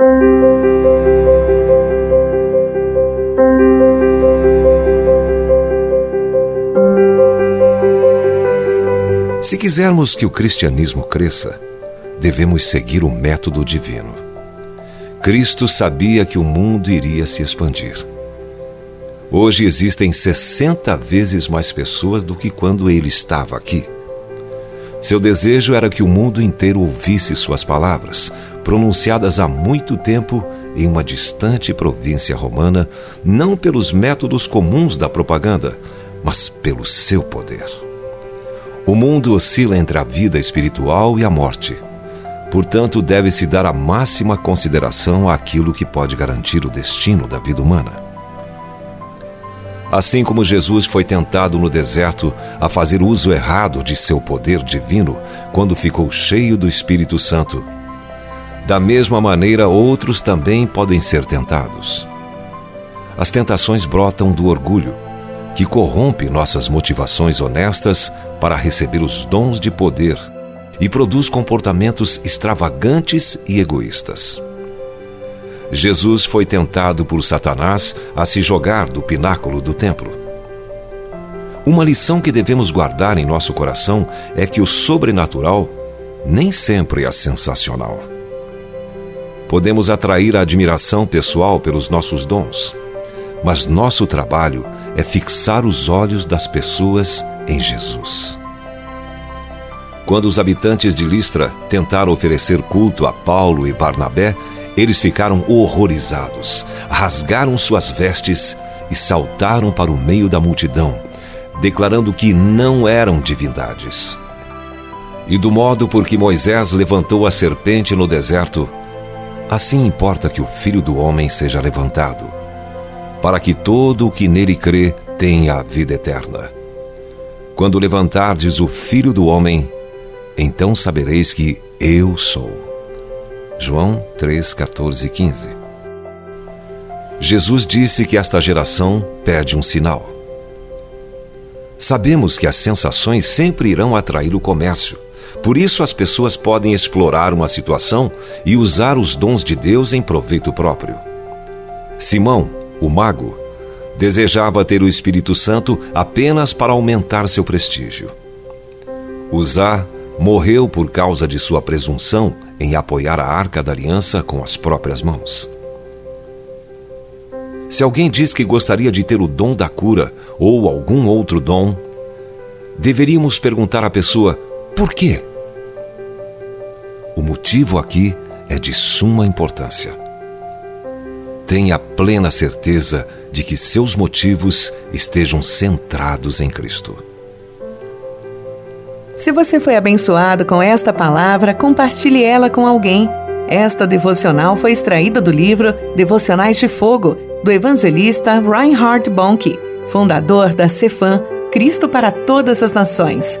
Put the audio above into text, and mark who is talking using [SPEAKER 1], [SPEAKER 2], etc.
[SPEAKER 1] Se quisermos que o cristianismo cresça, devemos seguir o método divino. Cristo sabia que o mundo iria se expandir. Hoje existem 60 vezes mais pessoas do que quando ele estava aqui. Seu desejo era que o mundo inteiro ouvisse suas palavras, pronunciadas há muito tempo em uma distante província romana, não pelos métodos comuns da propaganda, mas pelo seu poder. O mundo oscila entre a vida espiritual e a morte. Portanto, deve-se dar a máxima consideração àquilo que pode garantir o destino da vida humana. Assim como Jesus foi tentado no deserto a fazer uso errado de seu poder divino quando ficou cheio do Espírito Santo, da mesma maneira outros também podem ser tentados. As tentações brotam do orgulho, que corrompe nossas motivações honestas para receber os dons de poder e produz comportamentos extravagantes e egoístas. Jesus foi tentado por Satanás a se jogar do pináculo do templo. Uma lição que devemos guardar em nosso coração é que o sobrenatural nem sempre é sensacional. Podemos atrair a admiração pessoal pelos nossos dons, mas nosso trabalho é fixar os olhos das pessoas em Jesus. Quando os habitantes de Listra tentaram oferecer culto a Paulo e Barnabé, eles ficaram horrorizados, rasgaram suas vestes e saltaram para o meio da multidão, declarando que não eram divindades. E do modo por que Moisés levantou a serpente no deserto, assim importa que o filho do homem seja levantado, para que todo o que nele crê tenha a vida eterna. Quando levantardes o filho do homem, então sabereis que eu sou. João 3, 14 e 15. Jesus disse que esta geração pede um sinal. Sabemos que as sensações sempre irão atrair o comércio. Por isso, as pessoas podem explorar uma situação e usar os dons de Deus em proveito próprio. Simão, o mago, desejava ter o Espírito Santo apenas para aumentar seu prestígio. Usar morreu por causa de sua presunção em apoiar a arca da aliança com as próprias mãos. Se alguém diz que gostaria de ter o dom da cura ou algum outro dom, deveríamos perguntar à pessoa por quê? O motivo aqui é de suma importância. Tenha plena certeza de que seus motivos estejam centrados em Cristo.
[SPEAKER 2] Se você foi abençoado com esta palavra, compartilhe ela com alguém. Esta devocional foi extraída do livro Devocionais de Fogo, do evangelista Reinhard Bonnke, fundador da Cefam, Cristo para Todas as Nações.